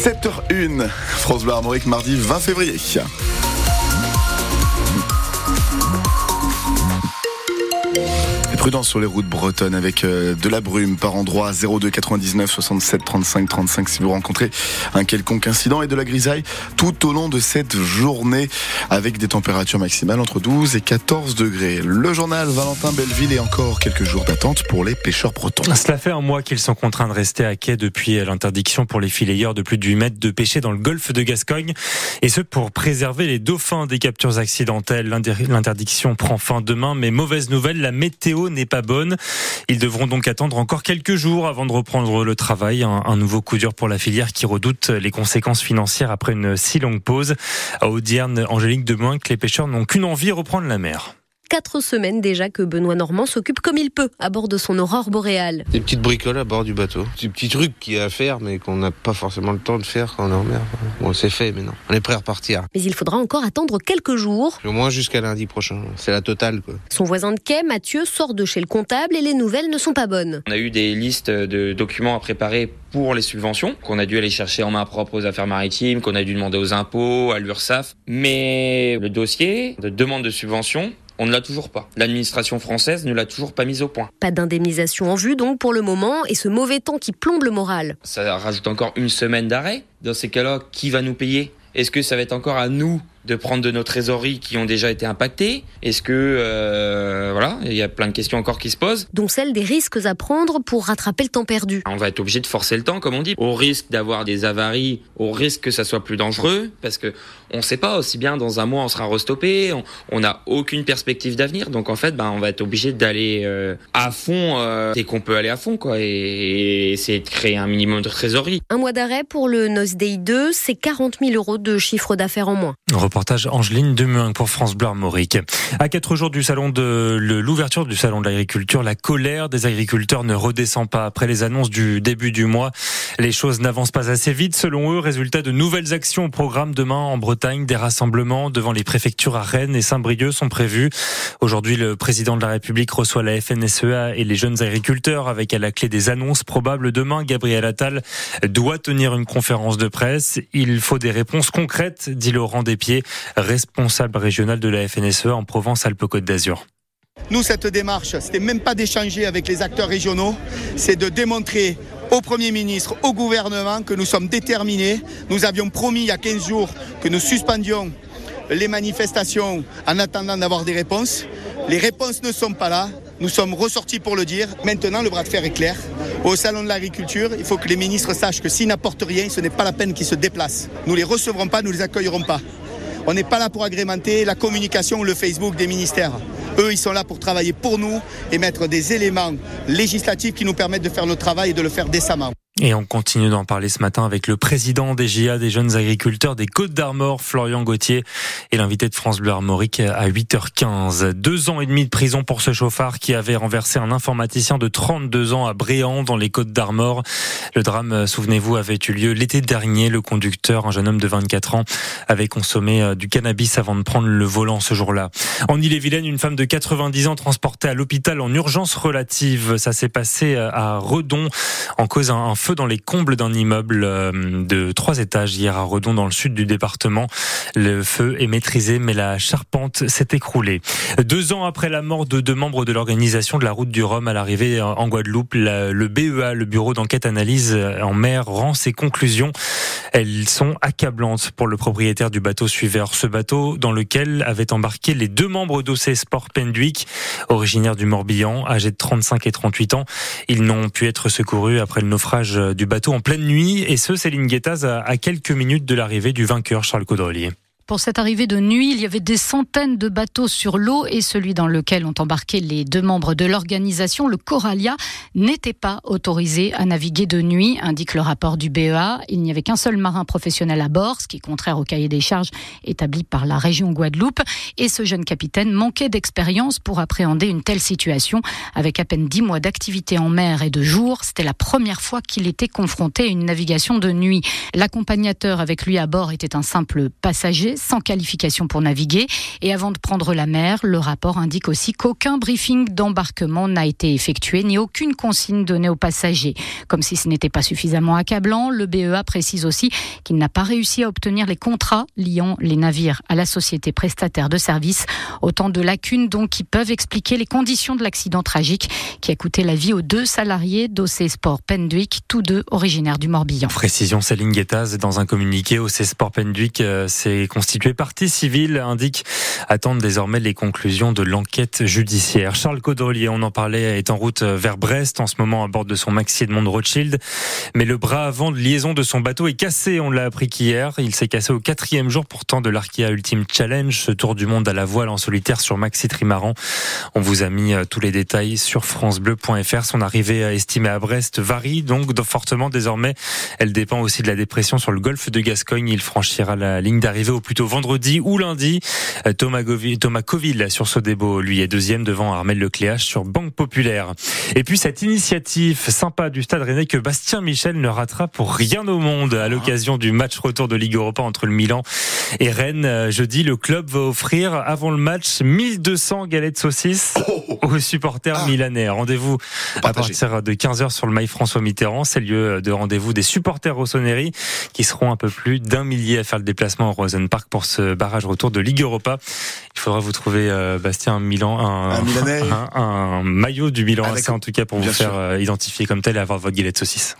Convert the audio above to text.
7h01, France Bleu Armorique, mardi 20 février. Sur les routes bretonnes avec euh, de la brume par endroit 02 99 67 35 35 si vous rencontrez un quelconque incident et de la grisaille tout au long de cette journée avec des températures maximales entre 12 et 14 degrés. Le journal Valentin Belleville et encore quelques jours d'attente pour les pêcheurs bretons. Cela fait un mois qu'ils sont contraints de rester à quai depuis l'interdiction pour les filayeurs de plus de 8 mètres de pêcher dans le golfe de Gascogne et ce pour préserver les dauphins des captures accidentelles. L'interdiction prend fin demain mais mauvaise nouvelle, la météo n'est pas bonne. Ils devront donc attendre encore quelques jours avant de reprendre le travail. Un, nouveau coup dur pour la filière qui redoute les conséquences financières après une si longue pause. À Audierne, Angélique Demoin, que les pêcheurs n'ont qu'une envie, reprendre la mer quatre semaines déjà que Benoît Normand s'occupe comme il peut à bord de son aurore boréale. Des petites bricoles à bord du bateau. Des petits trucs qu'il y a à faire, mais qu'on n'a pas forcément le temps de faire quand on est en mer. Bon, c'est fait maintenant. On est prêt à repartir. Mais il faudra encore attendre quelques jours. Au moins jusqu'à lundi prochain. C'est la totale, quoi. Son voisin de quai, Mathieu, sort de chez le comptable et les nouvelles ne sont pas bonnes. On a eu des listes de documents à préparer pour les subventions, qu'on a dû aller chercher en main propre aux affaires maritimes, qu'on a dû demander aux impôts, à l'URSSAF. Mais le dossier de demande de subvention, on ne l'a toujours pas. L'administration française ne l'a toujours pas mise au point. Pas d'indemnisation en vue donc pour le moment et ce mauvais temps qui plombe le moral. Ça rajoute encore une semaine d'arrêt. Dans ces cas-là, qui va nous payer? Est-ce que ça va être encore à nous de prendre de nos trésoreries qui ont déjà été impactées Est-ce que euh, voilà, il y a plein de questions encore qui se posent, dont celle des risques à prendre pour rattraper le temps perdu. On va être obligé de forcer le temps, comme on dit, au risque d'avoir des avaries, au risque que ça soit plus dangereux, parce que on ne sait pas aussi bien dans un mois on sera restoppé, on n'a aucune perspective d'avenir, donc en fait, ben on va être obligé d'aller euh, à fond euh, dès qu'on peut aller à fond, quoi, et, essayer de créer un minimum de trésorerie. Un mois d'arrêt pour le Nose Day 2, c'est 40 000 euros de chiffre d'affaires en moins. Reportage Angeline Demuin pour France Bleu Armorique. À quatre jours du salon de l'ouverture du salon de l'agriculture, la colère des agriculteurs ne redescend pas après les annonces du début du mois. Les choses n'avancent pas assez vite selon eux. Résultat de nouvelles actions au programme demain en Bretagne. Des rassemblements devant les préfectures à Rennes et Saint-Brieuc sont prévus. Aujourd'hui, le président de la République reçoit la FNSEA et les jeunes agriculteurs avec à la clé des annonces probables demain. Gabriel Attal doit tenir une conférence de presse. Il faut des réponses concrètes, dit Laurent Despieds responsable régional de la FNSE en Provence-Alpes-Côte d'Azur. Nous, cette démarche, c'était même pas d'échanger avec les acteurs régionaux, c'est de démontrer au Premier ministre, au gouvernement, que nous sommes déterminés. Nous avions promis il y a 15 jours que nous suspendions les manifestations en attendant d'avoir des réponses. Les réponses ne sont pas là. Nous sommes ressortis pour le dire. Maintenant, le bras de fer est clair. Au Salon de l'Agriculture, il faut que les ministres sachent que s'ils n'apportent rien, ce n'est pas la peine qu'ils se déplacent. Nous ne les recevrons pas, nous ne les accueillerons pas. On n'est pas là pour agrémenter la communication ou le Facebook des ministères. Eux, ils sont là pour travailler pour nous et mettre des éléments législatifs qui nous permettent de faire notre travail et de le faire décemment. Et on continue d'en parler ce matin avec le président des GIA, des jeunes agriculteurs des Côtes d'Armor, Florian Gauthier, et l'invité de France Bleu Armorique à 8h15. Deux ans et demi de prison pour ce chauffard qui avait renversé un informaticien de 32 ans à Bréant dans les Côtes d'Armor. Le drame, souvenez-vous, avait eu lieu l'été dernier. Le conducteur, un jeune homme de 24 ans, avait consommé euh, du cannabis avant de prendre le volant ce jour-là. En Ille-et-Vilaine, une femme de 90 ans transportée à l'hôpital en urgence relative. Ça s'est passé euh, à Redon en cause un feu dans les combles d'un immeuble euh, de trois étages hier à Redon dans le sud du département. Le feu est maîtrisé mais la charpente s'est écroulée. Deux ans après la mort de deux membres de l'organisation de la route du Rhum à l'arrivée en Guadeloupe, le BEA, le bureau d'enquête analyse en mer, rend ses conclusions. Elles sont accablantes pour le propriétaire du bateau suiveur. Ce bateau dans lequel avaient embarqué les deux membres d'OC Sport Penduic, originaires du Morbihan, âgés de 35 et 38 ans. Ils n'ont pu être secourus après le naufrage du bateau en pleine nuit, et ce, Céline Guettaz, à quelques minutes de l'arrivée du vainqueur Charles Caudrelier. Pour cette arrivée de nuit, il y avait des centaines de bateaux sur l'eau et celui dans lequel ont embarqué les deux membres de l'organisation, le Coralia, n'était pas autorisé à naviguer de nuit, indique le rapport du BEA. Il n'y avait qu'un seul marin professionnel à bord, ce qui est contraire au cahier des charges établi par la région Guadeloupe. Et ce jeune capitaine manquait d'expérience pour appréhender une telle situation. Avec à peine dix mois d'activité en mer et de jour, c'était la première fois qu'il était confronté à une navigation de nuit. L'accompagnateur avec lui à bord était un simple passager sans qualification pour naviguer. Et avant de prendre la mer, le rapport indique aussi qu'aucun briefing d'embarquement n'a été effectué ni aucune consigne donnée aux passagers. Comme si ce n'était pas suffisamment accablant, le BEA précise aussi qu'il n'a pas réussi à obtenir les contrats liant les navires à la société prestataire de services. Autant de lacunes donc qui peuvent expliquer les conditions de l'accident tragique qui a coûté la vie aux deux salariés d'OC Sport Penduic, tous deux originaires du Morbihan. Précision Céline Guettaz dans un communiqué OC Sport Penduic euh, s'est constitué partie civile indique attendre désormais les conclusions de l'enquête judiciaire. Charles Caudrelier, on en parlait, est en route vers Brest en ce moment à bord de son Maxi Edmond Rothschild, mais le bras avant de liaison de son bateau est cassé. On l'a appris qu'hier, il s'est cassé au quatrième jour pourtant de l'Arkea Ultimate Challenge, ce tour du monde à la voile en solitaire sur Maxi Trimaran. On vous a mis euh, tous les détails sur francebleu.fr. Son arrivée estimée à Brest varie donc fortement désormais. Elle dépend aussi de la dépression sur le golfe de Gascogne. Il franchira la ligne d'arrivée au plus tôt vendredi ou lundi. Euh, Thomas, Goville, Thomas Coville sur Sodebo, lui est deuxième devant Armel Lecléache sur Banque Populaire. Et puis cette initiative sympa du Stade Rennais que Bastien Michel ne ratera pour rien au monde à l'occasion du match retour de Ligue Europa entre le Milan et Rennes. Euh, jeudi, le club va offrir avant le match 1200 galettes saucisses aux supporters ah. milanais. Rendez-vous à partir de 15h sur le mail François Mitterrand. C'est lieu de rendez-vous des supporters rossoneri qui seront un peu plus d'un millier à faire le déplacement au Rosen Park pour ce barrage retour de Ligue Europa. Il faudra vous trouver, euh, Bastien, un Milan, un, un, un, maillot du Milan, ah, en tout cas pour vous faire euh, identifier comme tel et avoir votre galette saucisse.